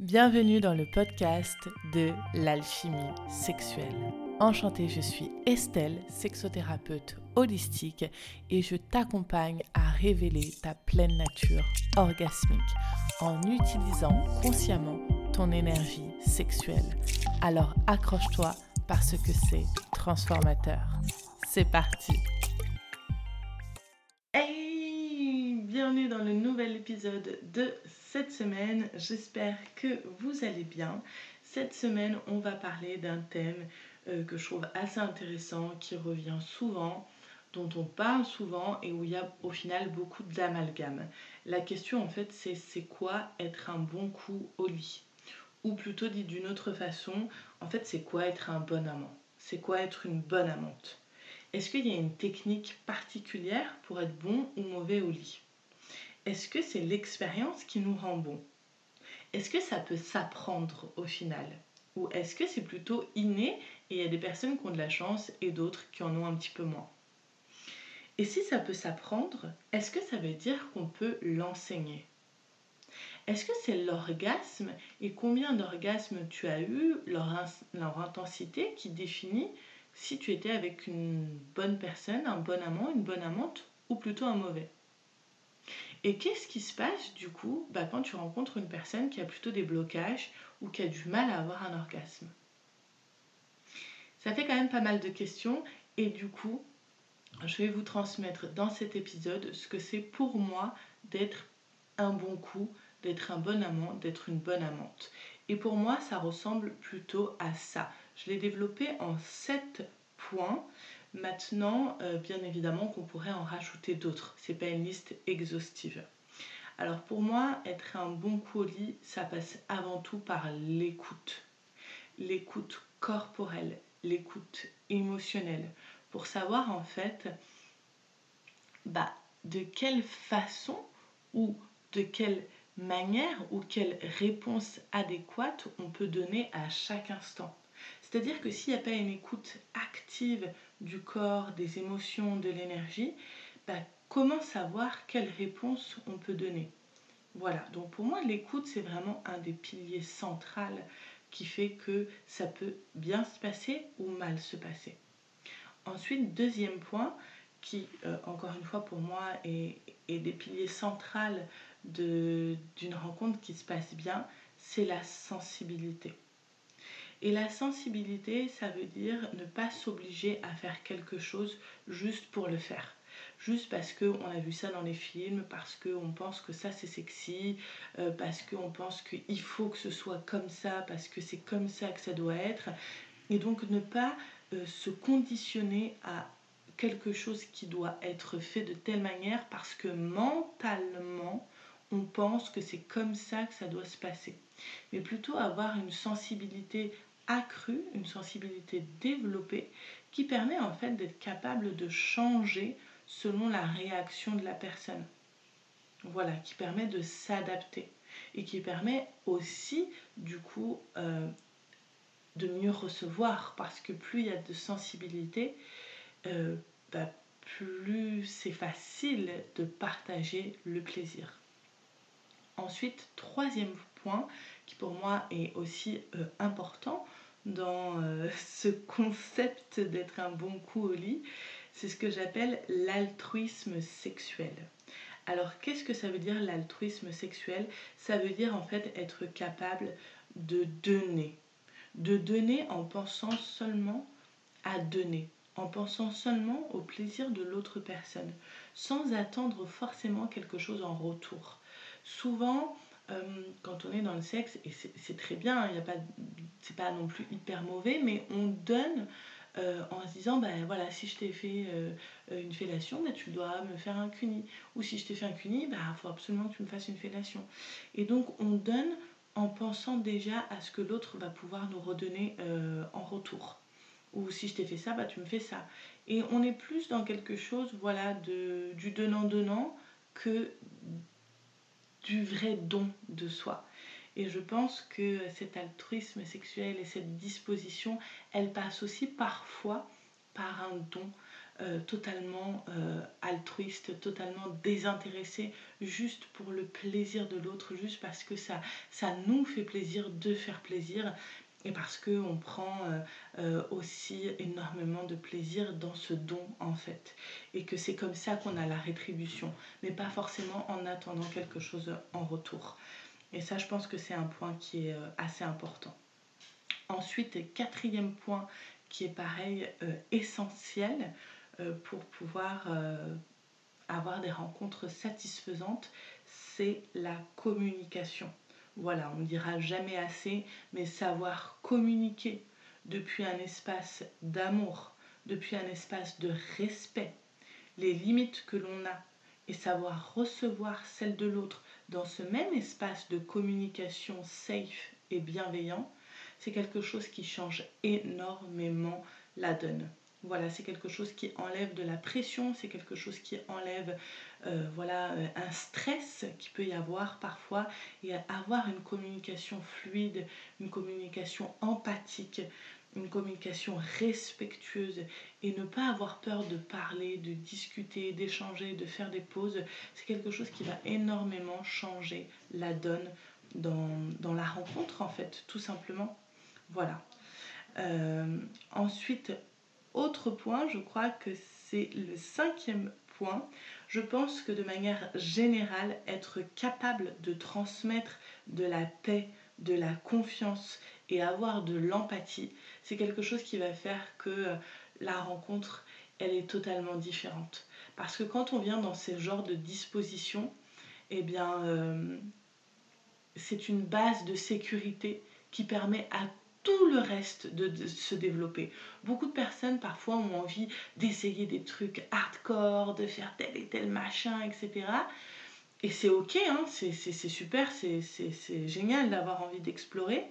Bienvenue dans le podcast de l'alchimie sexuelle. Enchantée, je suis Estelle, sexothérapeute holistique et je t'accompagne à révéler ta pleine nature orgasmique en utilisant consciemment ton énergie sexuelle. Alors accroche-toi parce que c'est transformateur. C'est parti Bienvenue dans le nouvel épisode de cette semaine. J'espère que vous allez bien. Cette semaine, on va parler d'un thème euh, que je trouve assez intéressant, qui revient souvent, dont on parle souvent et où il y a au final beaucoup d'amalgame. La question en fait, c'est c'est quoi être un bon coup au lit? Ou plutôt dit d'une autre façon, en fait, c'est quoi être un bon amant? C'est quoi être une bonne amante? Est-ce qu'il y a une technique particulière pour être bon ou mauvais au lit? Est-ce que c'est l'expérience qui nous rend bon? Est-ce que ça peut s'apprendre au final? Ou est-ce que c'est plutôt inné et il y a des personnes qui ont de la chance et d'autres qui en ont un petit peu moins? Et si ça peut s'apprendre, est-ce que ça veut dire qu'on peut l'enseigner? Est-ce que c'est l'orgasme et combien d'orgasmes tu as eu, leur, leur, intensité qui définit si tu étais avec une bonne personne, un bon amant, une bonne amante ou plutôt un mauvais? Et qu'est-ce qui se passe du coup bah, quand tu rencontres une personne qui a plutôt des blocages ou qui a du mal à avoir un orgasme? Ça fait quand même pas mal de questions et du coup, je vais vous transmettre dans cet épisode ce que c'est pour moi d'être un bon coup, d'être un bon amant, d'être une bonne amante. Et pour moi, ça ressemble plutôt à ça. Je l'ai développé en sept points. Maintenant, euh, bien évidemment qu'on pourrait en rajouter d'autres. C'est pas une liste exhaustive. Alors pour moi, être un bon colis, ça passe avant tout par l'écoute. L'écoute corporelle, l'écoute émotionnelle. Pour savoir en fait bah, de quelle façon ou de quelle manière ou quelle réponse adéquate on peut donner à chaque instant. C'est-à-dire que s'il n'y a pas une écoute active du corps, des émotions, de l'énergie, bah, comment savoir quelle réponse on peut donner? Voilà, donc pour moi l'écoute c'est vraiment un des piliers centraux qui fait que ça peut bien se passer ou mal se passer. Ensuite, deuxième point, qui euh, encore une fois pour moi est, est des piliers centraux d'une rencontre qui se passe bien, c'est la sensibilité. Et la sensibilité, ça veut dire ne pas s'obliger à faire quelque chose juste pour le faire. Juste parce qu'on a vu ça dans les films, parce qu'on pense que ça c'est sexy, euh, parce qu'on pense qu'il faut que ce soit comme ça, parce que c'est comme ça que ça doit être. Et donc ne pas euh, se conditionner à quelque chose qui doit être fait de telle manière parce que mentalement on pense que c'est comme ça que ça doit se passer. Mais plutôt avoir une sensibilité accrue, une sensibilité développée qui permet en fait d'être capable de changer selon la réaction de la personne. Voilà, qui permet de s'adapter et qui permet aussi du coup euh, de mieux recevoir parce que plus il y a de sensibilité, euh, bah, plus c'est facile de partager le plaisir. Ensuite, troisième point qui pour moi est aussi euh, important, dans euh, ce concept d'être un bon coup au lit, c'est ce que j'appelle l'altruisme sexuel. Alors qu'est-ce que ça veut dire l'altruisme sexuel? Ça veut dire en fait être capable de donner. De donner en pensant seulement à donner, en pensant seulement au plaisir de l'autre personne, sans attendre forcément quelque chose en retour. Souvent, quand on est dans le sexe, et c'est très bien, a pas, c'est pas non plus hyper mauvais, mais on donne euh, en se disant, ben voilà, si je t'ai fait euh, une fellation, ben, tu dois me faire un cuni. Ou si je t'ai fait un cuni, il ben, faut absolument que tu me fasses une fellation. Et donc on donne en pensant déjà à ce que l'autre va pouvoir nous redonner en retour. Ou si je t'ai fait ça, bah, tu me fais ça. Et on est plus dans quelque chose voilà, de, du donnant-donnant que du vrai don de soi. Et je pense que cet altruisme sexuel et cette disposition, elle passe aussi parfois par un don. euh, totalement euh, altruiste, totalement désintéressé, juste pour le plaisir de l'autre, juste parce que ça, ça nous fait plaisir de faire plaisir et parce qu'on prend aussi énormément de plaisir dans ce don en fait. Et que c'est comme ça qu'on a la rétribution, mais pas forcément en attendant quelque chose en retour. Et ça, je pense que c'est un point qui est assez important. Ensuite, quatrième point qui est pareil euh, essentiel euh, pour pouvoir euh, avoir des rencontres satisfaisantes, c'est la communication. Voilà, on ne dira jamais assez, mais savoir communiquer depuis un espace d'amour, depuis un espace de respect, les limites que l'on a et savoir recevoir celles de l'autre dans ce même espace de communication safe et bienveillant, c'est quelque chose qui change énormément la donne. Voilà, c'est quelque chose qui enlève de la pression, c'est quelque chose qui enlève euh, voilà, euh, un stress qui peut y avoir parfois et avoir une communication fluide, une communication empathique, une communication respectueuse et ne pas avoir peur de parler, de discuter, d'échanger, de faire des pauses, c'est quelque chose qui va énormément changer la donne dans, la rencontre en fait, tout simplement. Voilà. Euh, ensuite, autre point, je crois que c'est le cinquième point. Je pense que de manière générale, être capable de transmettre de la paix, de la confiance et avoir de l'empathie, c'est quelque chose qui va faire que euh, la rencontre, elle est totalement différente. Parce que quand on vient dans ces genres de dispositions, eh bien, euh, c'est une base de sécurité qui permet à tout le reste de, se développer. Beaucoup de personnes parfois ont envie d'essayer des trucs hardcore, de faire tel et tel machin, etc. Et c'est ok, hein, c'est super, c'est génial d'avoir envie d'explorer.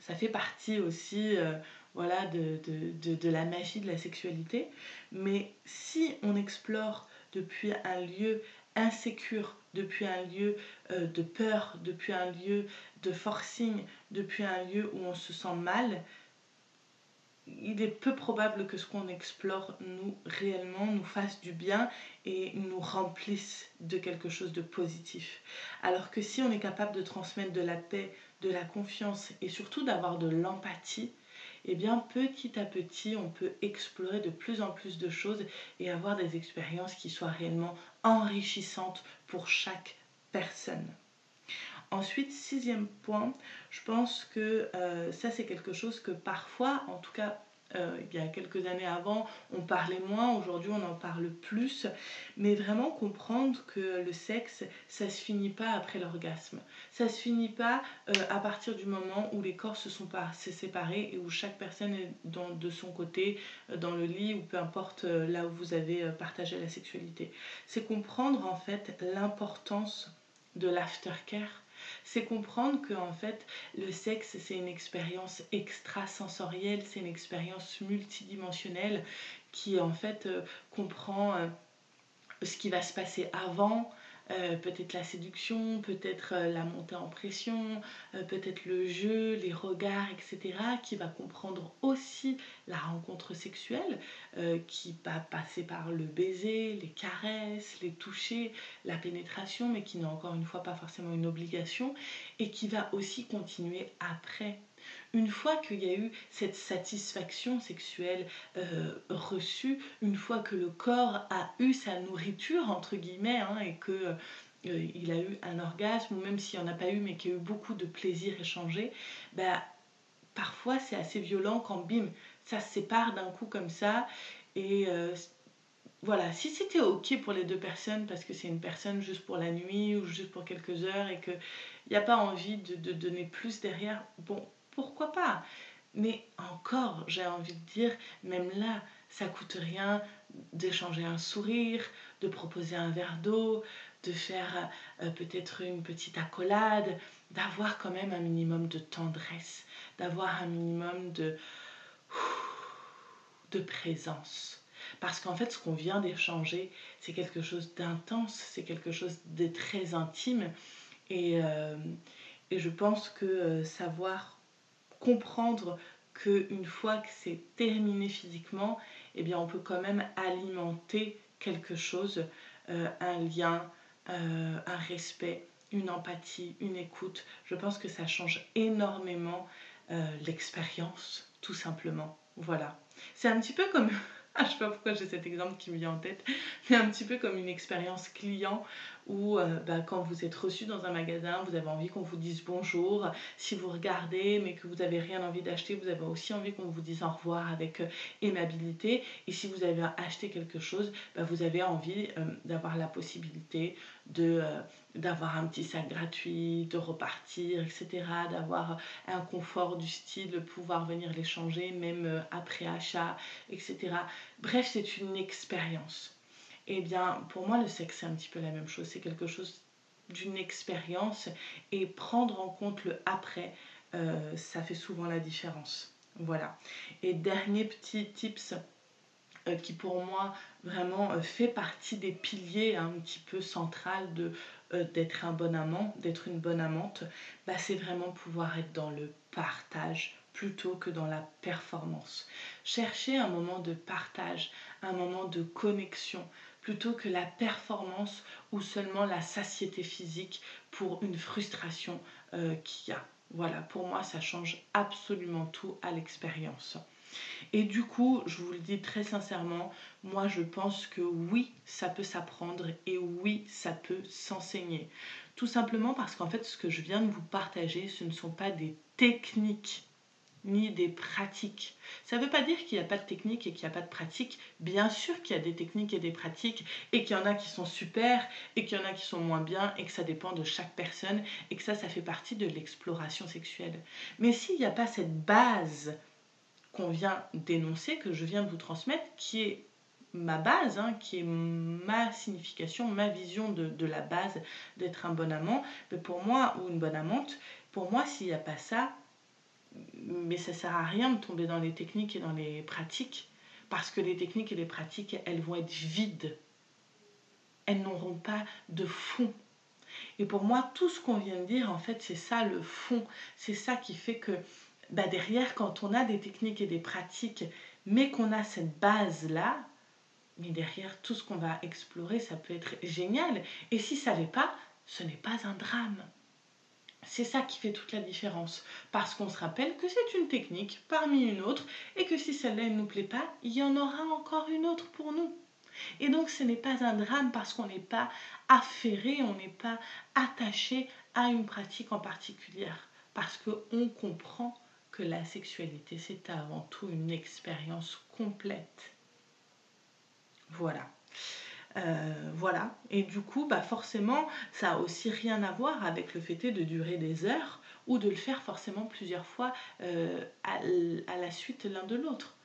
Ça fait partie aussi euh, voilà, de, de, de, la magie de la sexualité. Mais si on explore depuis un lieu insécure, depuis un lieu euh, de peur, depuis un lieu de forcing depuis un lieu où on se sent mal, il est peu probable que ce qu'on explore nous réellement nous fasse du bien et nous remplisse de quelque chose de positif. Alors que si on est capable de transmettre de la paix, de la confiance et surtout d'avoir de l'empathie, eh bien petit à petit on peut explorer de plus en plus de choses et avoir des expériences qui soient réellement enrichissantes pour chaque personne. Ensuite, sixième point, je pense que euh, ça c'est quelque chose que parfois, en tout cas euh, il y a quelques années avant, on parlait moins, aujourd'hui on en parle plus, mais vraiment comprendre que le sexe, ça se finit pas après l'orgasme. Ça se finit pas euh, à partir du moment où les corps se sont pas séparés et où chaque personne est dans, de son côté, dans le lit ou peu importe là où vous avez partagé la sexualité. C'est comprendre en fait l'importance de l'aftercare c'est comprendre que en fait le sexe c'est une expérience extrasensorielle, c'est une expérience multidimensionnelle qui en fait euh, comprend euh, ce qui va se passer avant, euh, peut-être la séduction, peut-être euh, la montée en pression, euh, peut-être le jeu, les regards, etc., qui va comprendre aussi la rencontre sexuelle, qui va passer par le baiser, les caresses, les toucher, la pénétration, mais qui n'est encore une fois pas forcément une obligation, et qui va aussi continuer après une fois qu'il y a eu cette satisfaction sexuelle euh, reçue, une fois que le corps a eu sa nourriture, entre guillemets, hein, et que euh, il a eu un orgasme, ou même s'il n'y en a pas eu, mais qu'il y a eu beaucoup de plaisir échangé, bah, parfois c'est assez violent quand bim, ça se sépare d'un coup comme ça. Et euh, voilà, si c'était ok pour les deux personnes, parce que c'est une personne juste pour la nuit ou juste pour quelques heures et qu'il n'y a pas envie de, de donner plus derrière, bon, pourquoi pas? Mais encore, j'ai envie de dire, même là, ça coûte rien d'échanger un sourire, de proposer un verre d'eau, de faire euh, peut-être une petite accolade, d'avoir quand même un minimum de tendresse, d'avoir un minimum de, de présence. Parce qu'en fait, ce qu'on vient d'échanger, c'est quelque chose d'intense, c'est quelque chose de très intime. Et, euh, et je pense que euh, savoir comprendre qu'une fois que c'est terminé physiquement, eh bien on peut quand même alimenter quelque chose, euh, un lien, euh, un respect, une empathie, une écoute. Je pense que ça change énormément l'expérience, tout simplement. Voilà. C'est un petit peu comme je ne sais pas pourquoi j'ai cet exemple qui me vient en tête, mais un petit peu comme une expérience client où euh, bah, quand vous êtes reçu dans un magasin, vous avez envie qu'on vous dise bonjour. Si vous regardez mais que vous n'avez rien envie d'acheter, vous avez aussi envie qu'on vous dise au revoir avec euh, aimabilité. Et si vous avez acheté quelque chose, bah, vous avez envie euh, d'avoir la possibilité de d'avoir un petit sac gratuit, de repartir, etc. D'avoir un confort du style, pouvoir venir l'échanger même après achat, etc. Bref, c'est une expérience. Eh bien, pour moi, le sexe, c'est un petit peu la même chose. C'est quelque chose d'une expérience et prendre en compte le après, euh, ça fait souvent la différence. Voilà. Et dernier petit tips euh, qui pour moi vraiment euh, fait partie des piliers un petit peu central d'être un bon amant, d'être une bonne amante, bah, c'est vraiment pouvoir être dans le partage plutôt que dans la performance. Chercher un moment de partage, un moment de connexion, plutôt que la performance ou seulement la satiété physique pour une frustration euh, qu'il y a. Voilà, pour moi, ça change absolument tout à l'expérience. Et du coup, je vous le dis très sincèrement, moi je pense que oui, ça peut s'apprendre et oui, ça peut s'enseigner. Tout simplement parce qu'en fait, ce que je viens de vous partager, ce ne sont pas des techniques ni des pratiques. Ça ne veut pas dire qu'il n'y a pas de technique et qu'il n'y a pas de pratique. Bien sûr qu'il y a des techniques et des pratiques et qu'il y en a qui sont super et qu'il y en a qui sont moins bien et que ça dépend de chaque personne et que ça, ça fait partie de l'exploration sexuelle. Mais s'il n'y a pas cette base qu'on vient d'énoncer, que je viens de vous transmettre, qui est ma base, hein, qui est ma signification, ma vision de, la base d'être un bon amant, mais pour moi, ou une bonne amante, pour moi, s'il n'y a pas ça, mais ça sert à rien de tomber dans les techniques et dans les pratiques parce que les techniques et les pratiques, elles vont être vides. Elles n'auront pas de fond. Et pour moi, tout ce qu'on vient de dire, en fait, c'est ça le fond. C'est ça qui fait que bah, derrière, quand on a des techniques et des pratiques, mais qu'on a cette base-là, mais derrière, tout ce qu'on va explorer, ça peut être génial. Et si ça l'est pas, ce n'est pas un drame. C'est ça qui fait toute la différence. Parce qu'on se rappelle que c'est une technique parmi une autre et que si celle-là ne nous plaît pas, il y en aura encore une autre pour nous. Et donc ce n'est pas un drame parce qu'on n'est pas affairé, on n'est pas attaché à une pratique en particulier. Parce qu'on comprend que la sexualité, c'est avant tout une expérience complète. Voilà. Euh, voilà. Et du coup, bah forcément, ça a aussi rien à voir avec le fait de durer des heures ou de le faire forcément plusieurs fois euh, à, la suite l'un de l'autre.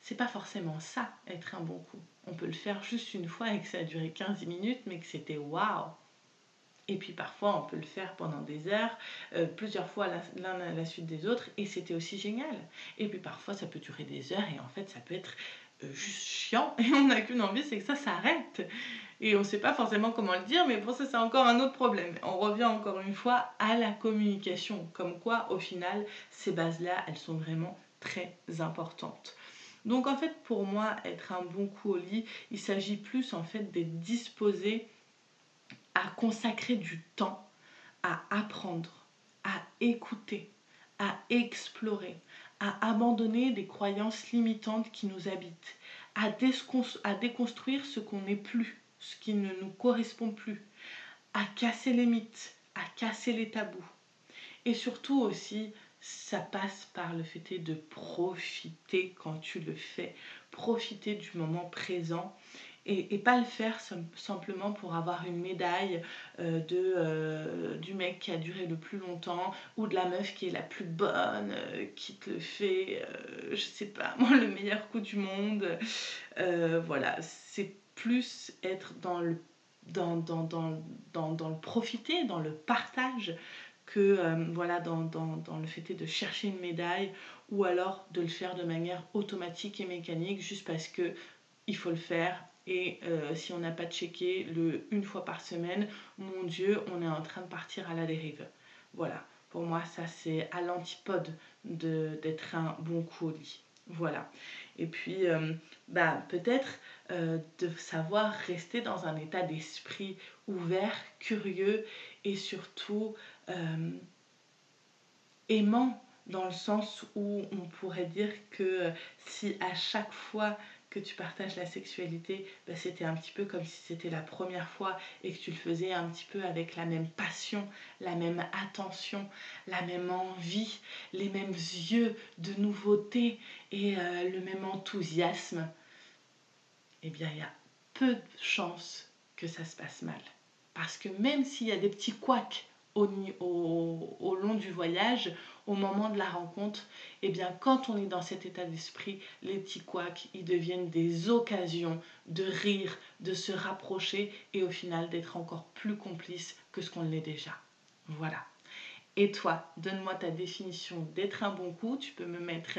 C'est pas forcément ça, être un bon coup. On peut le faire juste une fois et que ça a duré 15 minutes, mais que c'était waouh! Et puis parfois, on peut le faire pendant des heures, euh, plusieurs fois l'un à la suite des autres, et c'était aussi génial. Et puis parfois, ça peut durer des heures, et en fait, ça peut être juste chiant et on n'a qu'une envie, c'est que ça s'arrête. Et on sait pas forcément comment le dire, mais pour ça, c'est encore un autre problème. On revient encore une fois à la communication, comme quoi, au final, ces bases-là, elles sont vraiment très importantes. Donc en fait, pour moi, être un bon coup au lit, il s'agit plus en fait d'être disposé à consacrer du temps à apprendre, à écouter, à explorer, à abandonner des croyances limitantes qui nous habitent, à, à déconstruire ce qu'on n'est plus, ce qui ne nous correspond plus, à casser les mythes, à casser les tabous. Et surtout aussi, ça passe par le fait de profiter quand tu le fais, profiter du moment présent et, pas le faire simplement pour avoir une médaille euh, de, euh, du mec qui a duré le plus longtemps ou de la meuf qui est la plus bonne, euh, qui te le fait, je sais pas, moi, le meilleur coup du monde. voilà, c'est plus être dans le, dans, dans, dans, dans, le profiter, dans le partage que voilà dans, le fait de chercher une médaille ou alors de le faire de manière automatique et mécanique juste parce que il faut le faire et euh, si on n'a pas checké le une fois par semaine, mon Dieu, on est en train de partir à la dérive. Voilà, pour moi, ça c'est à l'antipode d'être un bon coup Voilà. Et puis, euh, bah, peut-être euh, de savoir rester dans un état d'esprit ouvert, curieux et surtout aimant dans le sens où on pourrait dire que si à chaque fois que tu partages la sexualité, bah, c'était un petit peu comme si c'était la première fois et que tu le faisais un petit peu avec la même passion, la même attention, la même envie, les mêmes yeux de nouveauté et euh, le même enthousiasme, eh bien il y a peu de chances que ça se passe mal. Parce que même s'il y a des petits couacs au, au, long du voyage, au moment de la rencontre, eh bien quand on est dans cet état d'esprit, les petits couacs, ils deviennent des occasions de rire, de se rapprocher et au final d'être encore plus complices que ce qu'on l'est déjà. Voilà. Et toi, donne-moi ta définition d'être un bon coup. Tu peux me mettre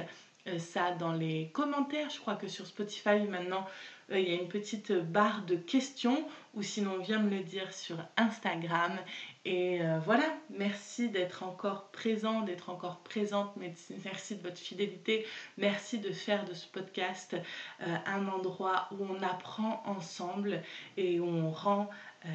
ça dans les commentaires. Je crois que sur Spotify maintenant, euh, il y a une petite barre de questions ou sinon viens me le dire sur Instagram. Et euh, voilà, merci d'être encore présent, d'être encore présente. Merci de votre fidélité. Merci de faire de ce podcast un endroit où on apprend ensemble et où on rend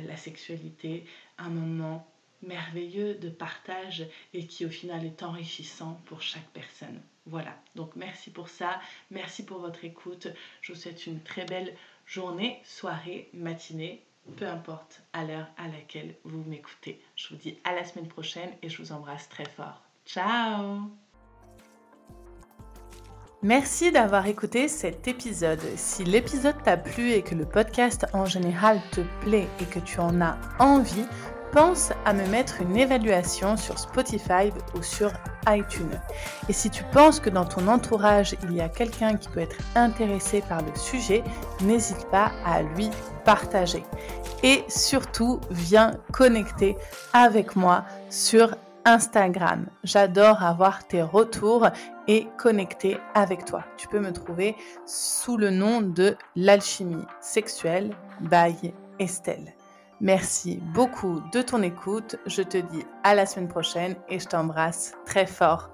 la sexualité un moment merveilleux de partage et qui au final est enrichissant pour chaque personne. Voilà, donc merci pour ça, merci pour votre écoute. Je vous souhaite une très belle journée, soirée, matinée, peu importe à l'heure à laquelle vous m'écoutez. Je vous dis à la semaine prochaine et je vous embrasse très fort. Ciao Merci d'avoir écouté cet épisode. Si l'épisode t'a plu et que le podcast en général te plaît et que tu en as envie, pense à me mettre une évaluation sur Spotify ou sur iTunes. Et si tu penses que dans ton entourage, il y a quelqu'un qui peut être intéressé par le sujet, n'hésite pas à lui partager. Et surtout, viens connecter avec moi sur Instagram. J'adore avoir tes retours et connecter avec toi. Tu peux me trouver sous le nom de l'alchimie sexuelle by Estelle. Merci beaucoup de ton écoute. Je te dis à la semaine prochaine et je t'embrasse très fort.